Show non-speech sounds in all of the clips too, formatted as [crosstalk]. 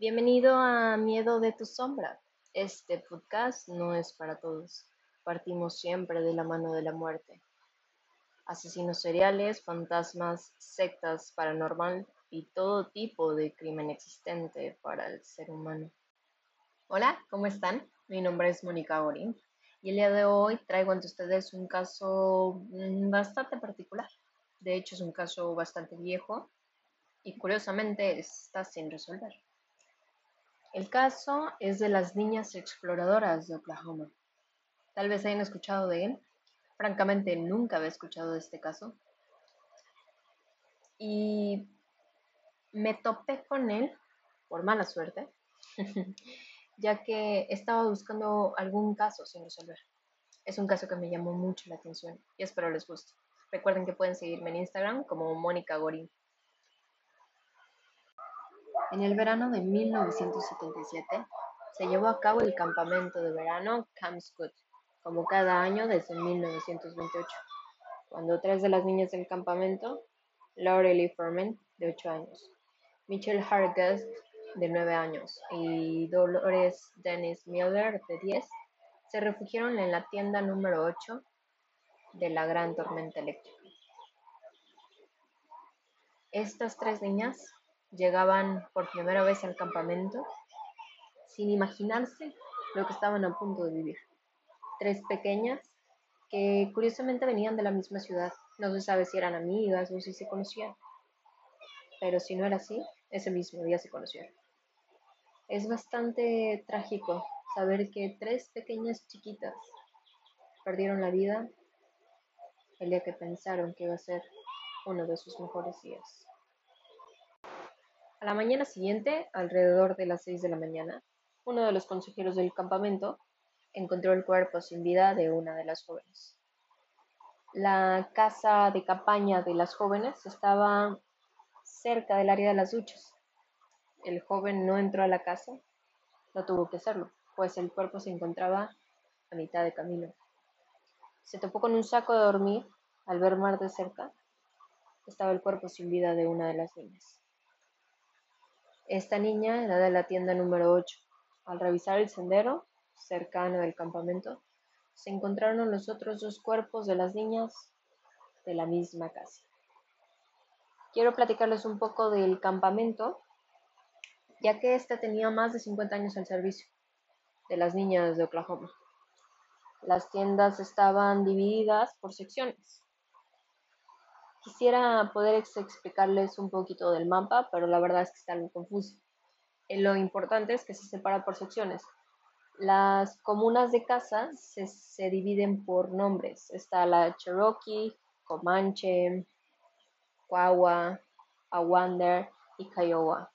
Bienvenido a Miedo de tu sombra. Este podcast no es para todos. Partimos siempre de la mano de la muerte. Asesinos seriales, fantasmas, sectas paranormal y todo tipo de crimen existente para el ser humano. Hola, ¿cómo están? Mi nombre es Mónica Gorín y el día de hoy traigo ante ustedes un caso mm, bastante particular. De hecho, es un caso bastante viejo y curiosamente está sin resolver. El caso es de las niñas exploradoras de Oklahoma. Tal vez hayan escuchado de él. Francamente, nunca había escuchado de este caso. Y me topé con él, por mala suerte, [laughs] ya que estaba buscando algún caso sin resolver. Es un caso que me llamó mucho la atención y espero les guste. Recuerden que pueden seguirme en Instagram como Mónica Gorín. En el verano de 1977 se llevó a cabo el campamento de verano Camp Scott, como cada año desde 1928, cuando tres de las niñas del campamento, Laurel Furman, de 8 años, Michelle Hargest, de 9 años, y Dolores Dennis Miller, de 10, se refugiaron en la tienda número 8 de la gran tormenta eléctrica. Estas tres niñas llegaban por primera vez al campamento sin imaginarse lo que estaban a punto de vivir. Tres pequeñas que curiosamente venían de la misma ciudad. No se sabe si eran amigas o si se conocían. Pero si no era así, ese mismo día se conocieron. Es bastante trágico saber que tres pequeñas chiquitas perdieron la vida el día que pensaron que iba a ser uno de sus mejores días. A la mañana siguiente, alrededor de las seis de la mañana, uno de los consejeros del campamento encontró el cuerpo sin vida de una de las jóvenes. La casa de campaña de las jóvenes estaba cerca del área de las duchas. El joven no entró a la casa, no tuvo que hacerlo, pues el cuerpo se encontraba a mitad de camino. Se topó con un saco de dormir, al ver más de cerca, estaba el cuerpo sin vida de una de las niñas. Esta niña era de la tienda número 8. Al revisar el sendero cercano del campamento, se encontraron los otros dos cuerpos de las niñas de la misma casa. Quiero platicarles un poco del campamento, ya que este tenía más de 50 años al servicio de las niñas de Oklahoma. Las tiendas estaban divididas por secciones. Quisiera poder explicarles un poquito del mapa, pero la verdad es que está algo confuso. Eh, lo importante es que se separa por secciones. Las comunas de casa se, dividen por nombres. Está la Cherokee, Comanche, Kiowa, Awander y Kiowa.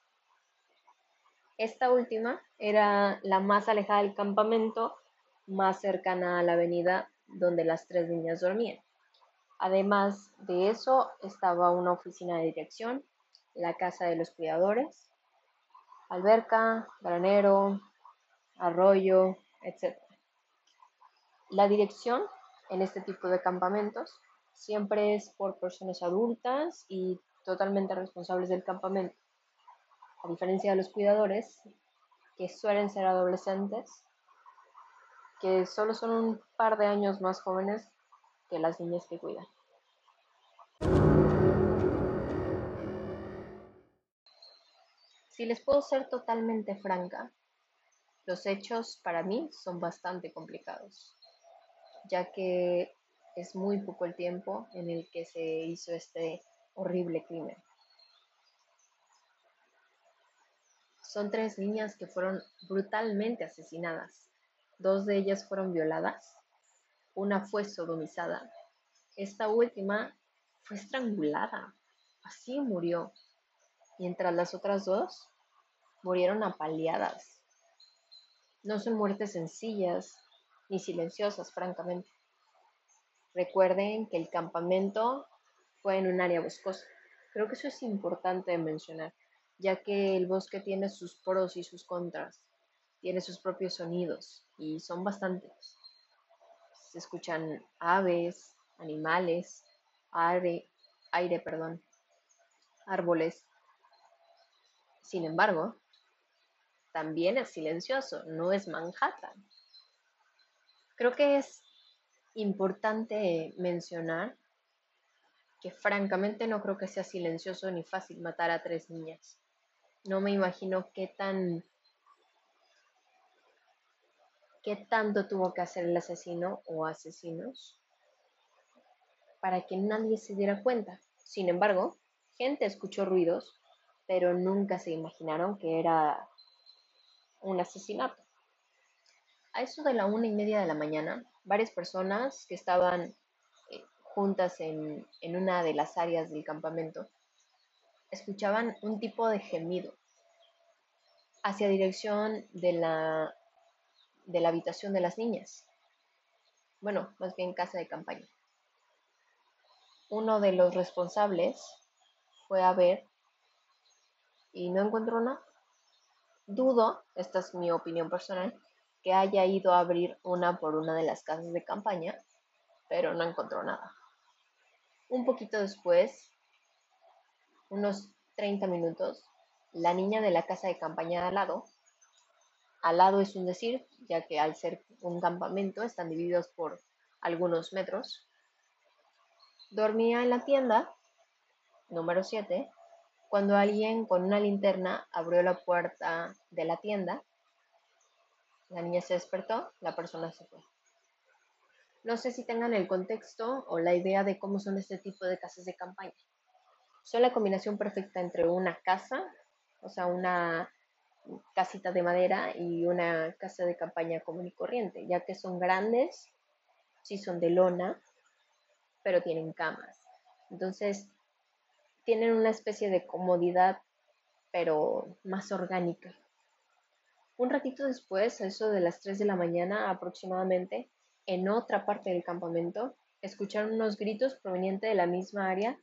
Esta última era la más alejada del campamento, más cercana a la avenida donde las tres niñas dormían. Además de eso, estaba una oficina de dirección, la casa de los cuidadores, alberca, granero, arroyo, etc. La dirección en este tipo de campamentos siempre es por personas adultas y totalmente responsables del campamento, a diferencia de los cuidadores, que suelen ser adolescentes, que solo son un par de años más jóvenes que las niñas que cuidan. Si les puedo ser totalmente franca, los hechos para mí son bastante complicados, ya que es muy poco el tiempo en el que se hizo este horrible crimen. Son tres niñas que fueron brutalmente asesinadas. Dos de ellas fueron violadas una fue sodomizada. Esta última fue estrangulada. Así murió. Mientras las otras dos murieron apaleadas. No son muertes sencillas ni silenciosas, francamente. Recuerden que el campamento fue en un área boscosa. Creo que eso es importante mencionar, ya que el bosque tiene sus pros y sus contras, tiene sus propios sonidos y son bastantes se escuchan aves, animales, aire, aire, perdón, árboles. Sin embargo, también es silencioso, no es Manhattan. Creo que es importante mencionar que francamente no creo que sea silencioso ni fácil matar a tres niñas. No me imagino qué tan qué tanto tuvo que hacer el asesino o asesinos para que nadie se diera cuenta. Sin embargo, gente escuchó ruidos, pero nunca se imaginaron que era un asesinato. A eso de la una y media de la mañana, varias personas que estaban eh, juntas en, en una de las áreas del campamento escuchaban un tipo de gemido hacia dirección de la, de la habitación de las niñas. Bueno, más bien casa de campaña. Uno de los responsables fue a ver y no encontró nada. Dudo, esta es mi opinión personal, que haya ido a abrir una por una de las casas de campaña, pero no encontró nada. Un poquito después, unos 30 minutos, la niña de la casa de campaña de al lado, al lado es un decir, ya que al ser un campamento están divididos por algunos metros, dormía en la tienda número 7 cuando alguien con una linterna abrió la puerta de la tienda la niña se despertó, la persona se fue. No sé si tengan el contexto o la idea de cómo son este tipo de casas de campaña. Son la combinación perfecta entre una casa, o sea, una casita de madera y una casa de campaña común y corriente, ya que son grandes, sí son de lona, pero tienen camas. Entonces, tienen una especie de comodidad, pero más orgánica. Un ratito después, a eso de las 3 de la mañana aproximadamente, en otra parte del campamento, escucharon unos gritos provenientes de la misma área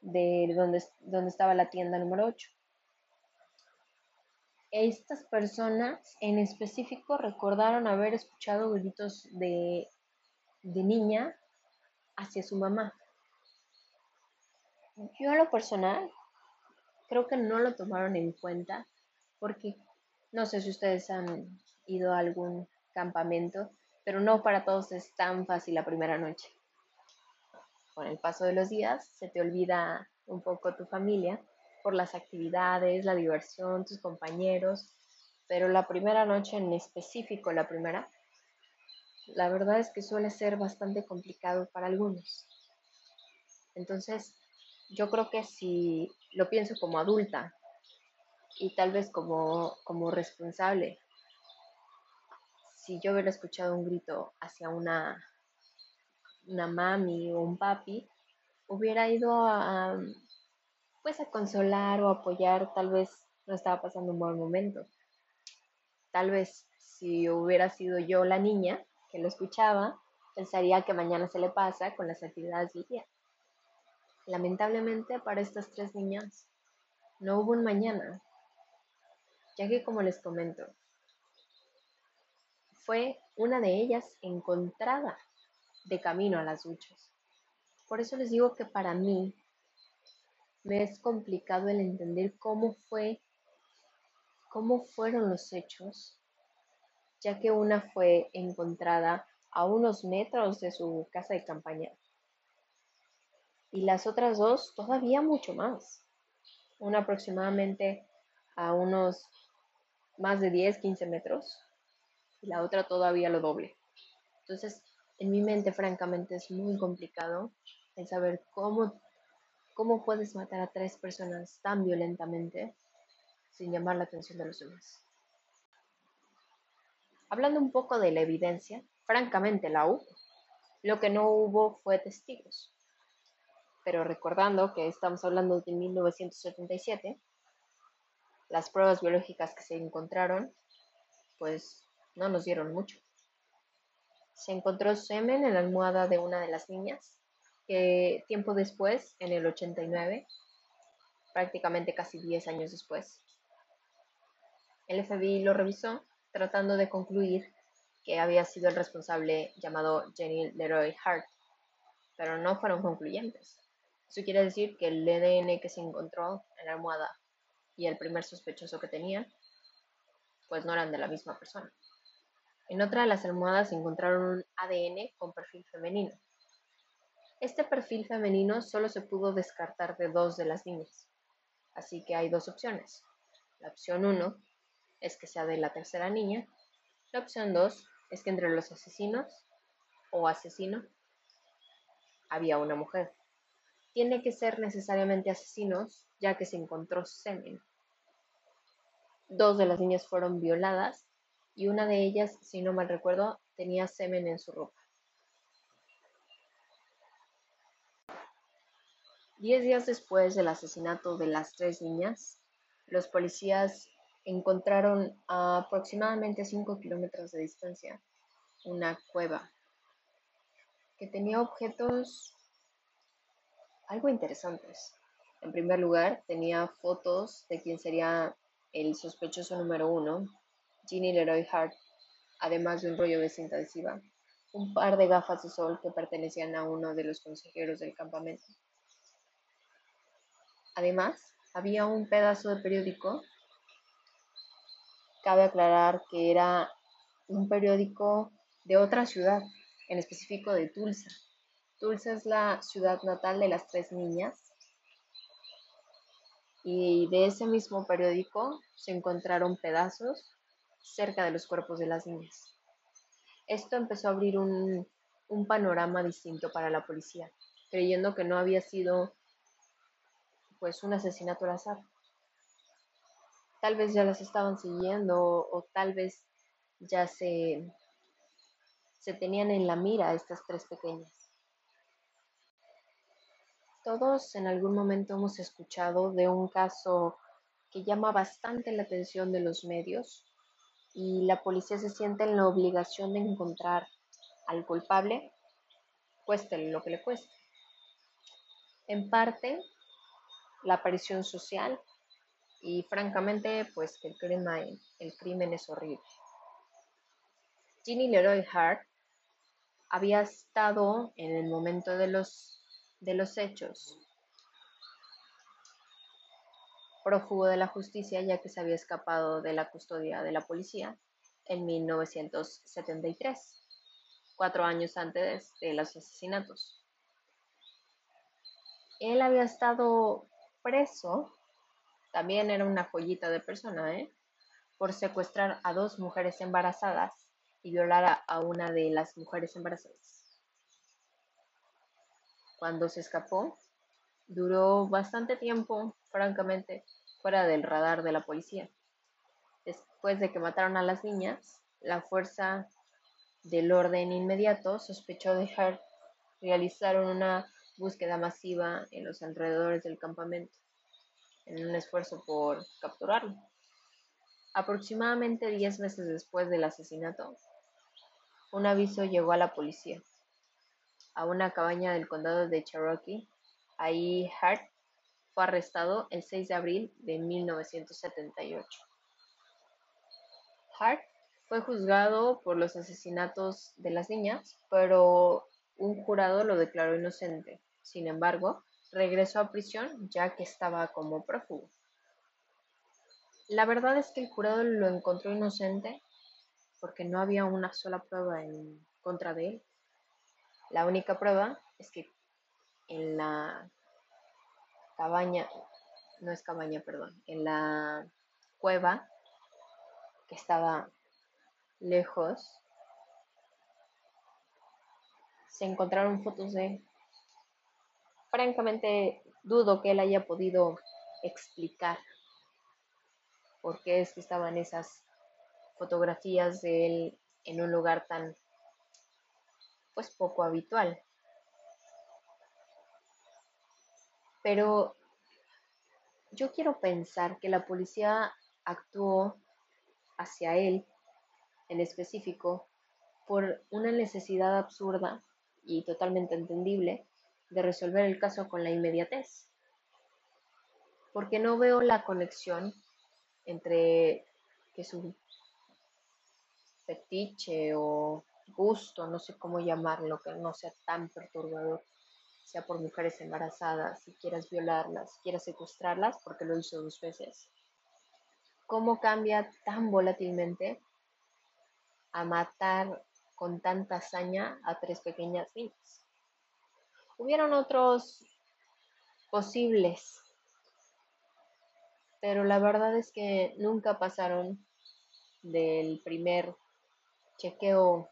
de donde, donde estaba la tienda número 8. Estas personas en específico recordaron haber escuchado gritos de, de niña hacia su mamá. Yo a lo personal creo que no lo tomaron en cuenta porque no sé si ustedes han ido a algún campamento, pero no para todos es tan fácil la primera noche. Con el paso de los días se te olvida un poco tu familia por las actividades, la diversión, tus compañeros, pero la primera noche en específico, la primera, la verdad es que suele ser bastante complicado para algunos. Entonces, yo creo que si lo pienso como adulta, y tal vez como, como responsable, si yo hubiera escuchado un grito hacia una, una mami o un papi, hubiera ido a, pues a consolar o apoyar, tal vez no estaba pasando un buen momento. Tal vez si hubiera sido yo la niña que lo escuchaba, pensaría que mañana se le pasa con las actividades del día. Lamentablemente para estas tres niñas no hubo un mañana, ya que como les comento, fue una de ellas encontrada de camino a las duchas. Por eso les digo que para mí me es complicado el entender cómo fue, cómo fueron los hechos, ya que una fue encontrada a unos metros de su casa de campaña y las otras dos todavía mucho más, una aproximadamente a unos más de 10, 15 metros y la otra todavía lo doble. Entonces, en mi mente, francamente, es muy complicado el saber cómo, cómo puedes matar a tres personas tan violentamente sin llamar la atención de los demás. Hablando un poco de la evidencia, francamente la hubo. Lo que no hubo fue testigos. Pero recordando que estamos hablando de 1977, las pruebas biológicas que se encontraron, pues no nos dieron mucho. Se encontró semen en la almohada de una de las niñas, que tiempo después, en el 89, prácticamente casi 10 años después, el FBI lo revisó tratando de concluir que había sido el responsable llamado Jenny Leroy Hart, pero no fueron concluyentes. Eso quiere decir que el ADN que se encontró en la almohada y el primer sospechoso que tenía, pues no eran de la misma persona. En otra de las almohadas encontraron un ADN con perfil femenino. Este perfil femenino solo se pudo descartar de dos de las niñas, así que hay dos opciones. La opción 1 es que sea de la tercera niña. La opción 2 es que entre los asesinos o asesino había una mujer. Tiene que ser necesariamente asesinos, ya que se encontró semen. Dos de las niñas fueron violadas y una de ellas, si no mal recuerdo, tenía semen en su ropa. Diez días después del asesinato de las tres niñas, los policías encontraron a aproximadamente 5 kilómetros de distancia una cueva que tenía objetos algo interesantes. En primer lugar, tenía fotos de quien sería el sospechoso número uno, Ginny Leroy Hart, además de un rollo de cinta adhesiva, un par de gafas de sol que pertenecían a uno de los consejeros del campamento. Además, había un pedazo de periódico. Cabe aclarar que era un periódico de otra ciudad, en específico de Tulsa. Tulsa es la ciudad natal de las tres niñas. Y de ese mismo periódico se encontraron pedazos cerca de los cuerpos de las niñas. Esto empezó a abrir un, un panorama distinto para la policía, creyendo que no había sido pues un asesinato al azar. Tal vez ya las estaban siguiendo o, tal vez ya se, se tenían en la mira estas tres pequeñas. Todos en algún momento hemos escuchado de un caso que llama bastante la atención de los medios y la policía se siente en la obligación de encontrar al culpable, cueste lo que le cueste. En parte la aparición social y francamente pues que el crimen, el crimen es horrible. Ginny Leroy Hart había estado en el momento de los, de los hechos prófugo de la justicia ya que se había escapado de la custodia de la policía en 1973, cuatro años antes de los asesinatos. Él había estado preso, también era una joyita de persona, ¿eh? por secuestrar a dos mujeres embarazadas y violar a, una de las mujeres embarazadas. Cuando se escapó, duró bastante tiempo, francamente, fuera del radar de la policía. Después de que mataron a las niñas, la fuerza del orden inmediato sospechó dejar realizaron una búsqueda masiva en los alrededores del campamento, en un esfuerzo por capturarlo. Aproximadamente 10 meses después del asesinato, un aviso llegó a la policía, a una cabaña del condado de Cherokee. Ahí Hart fue arrestado el 6 de abril de 1978. Hart fue juzgado por los asesinatos de las niñas, pero un jurado lo declaró inocente. Sin embargo, regresó a prisión ya que estaba como prófugo. La verdad es que el jurado lo encontró inocente porque no había una sola prueba en contra de él. La única prueba es que en la cabaña, no es cabaña, perdón, en la cueva que estaba lejos, se encontraron fotos de él francamente dudo que él haya podido explicar por qué es que estaban esas fotografías de él en un lugar tan pues poco habitual. Pero yo quiero pensar que la policía actuó hacia él en específico por una necesidad absurda y totalmente entendible de resolver el caso con la inmediatez. Porque no veo la conexión entre que su fetiche o gusto, no sé cómo llamarlo, que no sea tan perturbador, sea por mujeres embarazadas, si quieras violarlas, si quieras secuestrarlas, porque lo hizo dos veces. cómo cambia tan volátilmente a matar con tanta hazaña a tres pequeñas niñas. Hubieron otros posibles, pero la verdad es que nunca pasaron del primer chequeo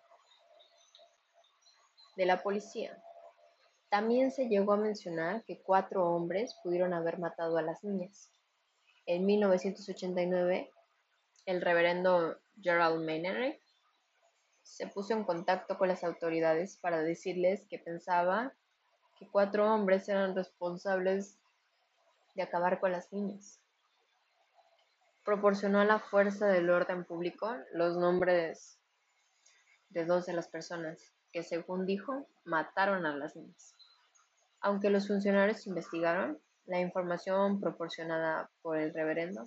de la policía. También se llegó a mencionar que cuatro hombres pudieron haber matado a las niñas. En 1989, el reverendo Gerald Mainery se puso en contacto con las autoridades para decirles que pensaba que cuatro hombres eran responsables de acabar con las niñas. Proporcionó a la fuerza del orden público los nombres de dos de las personas que, según dijo, mataron a las niñas. Aunque los funcionarios investigaron, la información proporcionada por el reverendo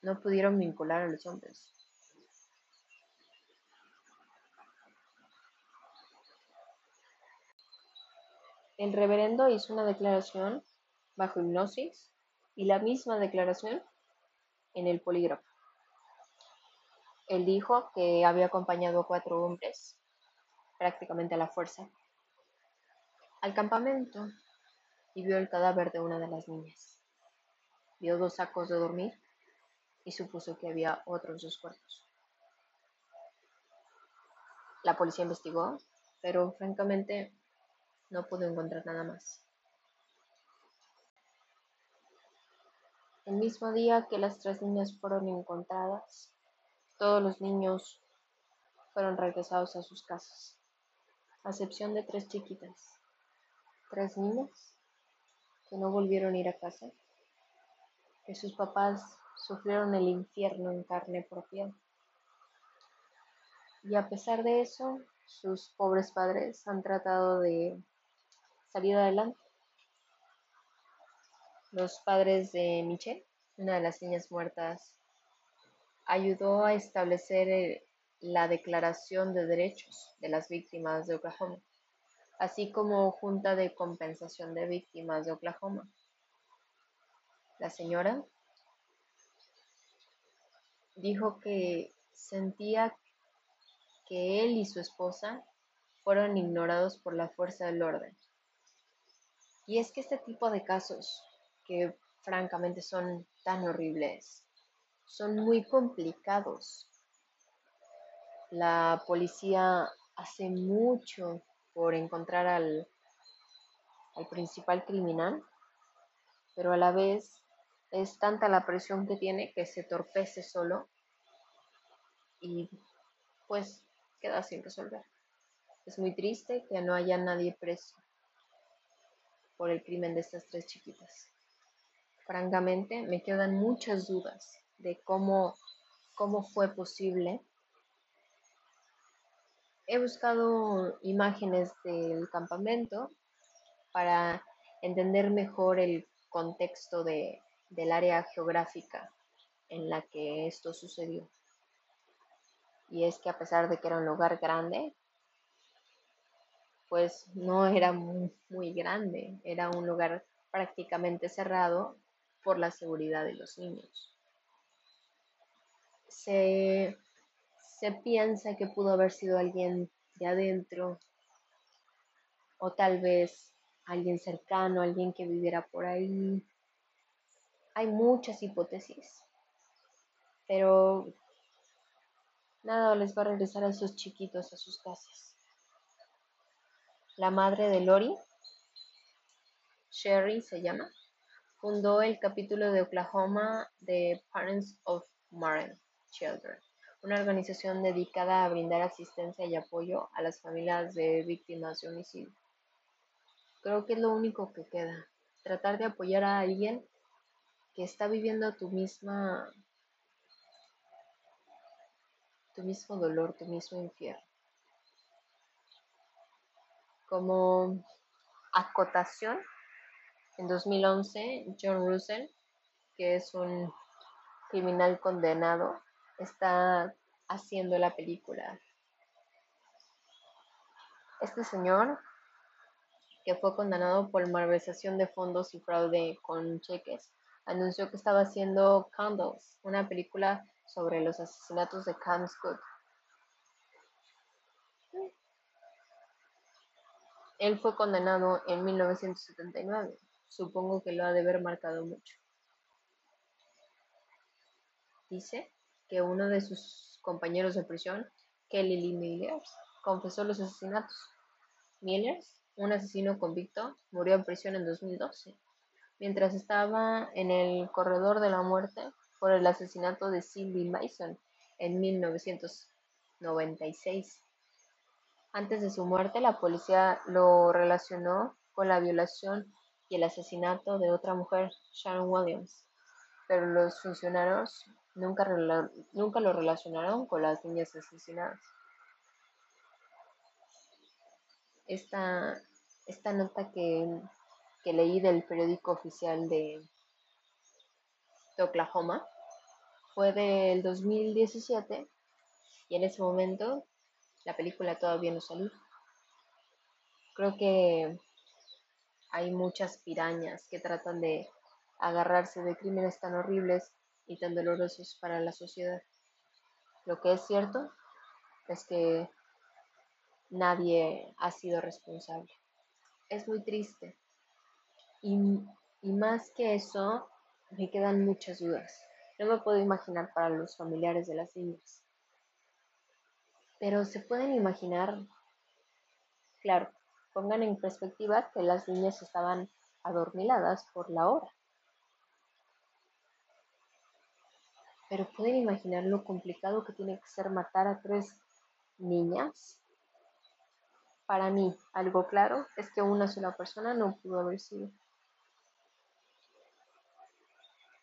no pudieron vincular a los hombres. El reverendo hizo una declaración bajo hipnosis y la misma declaración en el polígrafo. Él dijo que había acompañado a cuatro hombres, prácticamente a la fuerza, al campamento y vio el cadáver de una de las niñas. Vio dos sacos de dormir y supuso que había otros dos cuerpos. La policía investigó, pero francamente no pudo encontrar nada más. El mismo día que las tres niñas fueron encontradas, todos los niños fueron regresados a sus casas, a excepción de tres chiquitas tres niñas que no volvieron a ir a casa, que sus papás sufrieron el infierno en carne propia. Y a pesar de eso, sus pobres padres han tratado de salir adelante. Los padres de Michelle, una de las niñas muertas, ayudó a establecer eh, la Declaración de Derechos de las Víctimas de Oklahoma así como Junta de Compensación de Víctimas de Oklahoma. La señora dijo que sentía que él y su esposa fueron ignorados por la fuerza del orden. Y es que este tipo de casos, que francamente son tan horribles, son muy complicados. La policía hace mucho por encontrar al, al principal criminal, pero a la vez es tanta la presión que tiene que se torpece solo y pues queda sin resolver. Es muy triste que no haya nadie preso por el crimen de estas tres chiquitas. Francamente, me quedan muchas dudas de cómo, cómo fue posible he buscado imágenes del campamento para entender mejor el contexto de, del área geográfica en la que esto sucedió. Y es que a pesar de que era un lugar grande, pues no era muy, muy grande, era un lugar prácticamente cerrado por la seguridad de los niños. Se se piensa que pudo haber sido alguien de adentro o tal vez alguien cercano, alguien que viviera por ahí. Hay muchas hipótesis, pero nada les va a regresar a esos chiquitos a sus casas. La madre de Lori, Sherry se llama, fundó el capítulo de Oklahoma de Parents of Marine Children una organización dedicada a brindar asistencia y apoyo a las familias de víctimas de homicidio. Creo que es lo único que queda, tratar de apoyar a alguien que está viviendo tu misma tu mismo dolor, tu mismo infierno. Como acotación, en 2011 John Russell, que es un criminal condenado está haciendo la película. Este señor, que fue condenado por malversación de fondos y fraude con cheques, anunció que estaba haciendo Candles, una película sobre los asesinatos de Cam Scott. Él fue condenado en 1979. Supongo que lo ha de haber marcado mucho. Dice que uno de sus compañeros de prisión, Kelly Lee Millers, confesó los asesinatos. Millers, un asesino convicto, murió en prisión en 2012, mientras estaba en el corredor de la muerte por el asesinato de Cindy Mason en 1996. Antes de su muerte, la policía lo relacionó con la violación y el asesinato de otra mujer, Sharon Williams, pero los funcionarios nunca, nunca lo relacionaron con las niñas asesinadas. Esta, esta nota que, que leí del periódico oficial de, de Oklahoma fue del 2017 y en ese momento la película todavía no salió. Creo que hay muchas pirañas que tratan de agarrarse de crímenes tan horribles y tan dolorosos para la sociedad. Lo que es cierto es que nadie ha sido responsable. Es muy triste. Y, y, más que eso, me quedan muchas dudas. No me puedo imaginar para los familiares de las niñas. Pero se pueden imaginar, claro, pongan en perspectiva que las niñas estaban adormiladas por la hora. pero pueden imaginar lo complicado que tiene que ser matar a tres niñas. Para mí, algo claro es que una sola persona no pudo haber sido.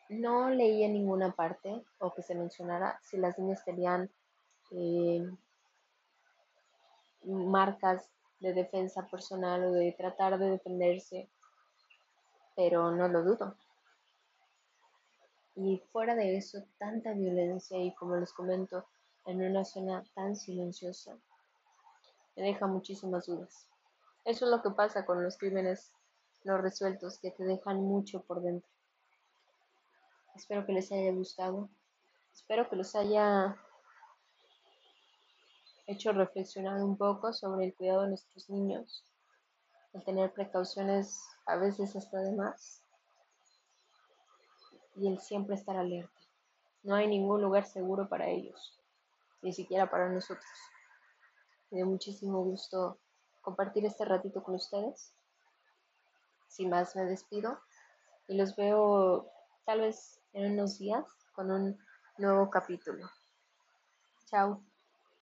No leí en ninguna parte o que se mencionara si las niñas tenían eh, marcas de defensa personal o de tratar de defenderse, pero no lo dudo. Y fuera de eso, tanta violencia y como les comento, en una zona tan silenciosa, me deja muchísimas dudas. Eso es lo que pasa con los crímenes no resueltos, que te dejan mucho por dentro. Espero que les haya gustado. Espero que los haya hecho reflexionar un poco sobre el cuidado de nuestros niños, el tener precauciones a veces hasta de más y el siempre estar alerta. No hay ningún lugar seguro para ellos, ni siquiera para nosotros. Me dio muchísimo gusto compartir este ratito con ustedes. Sin más, me despido y los veo tal vez en unos días con un nuevo capítulo. Chao.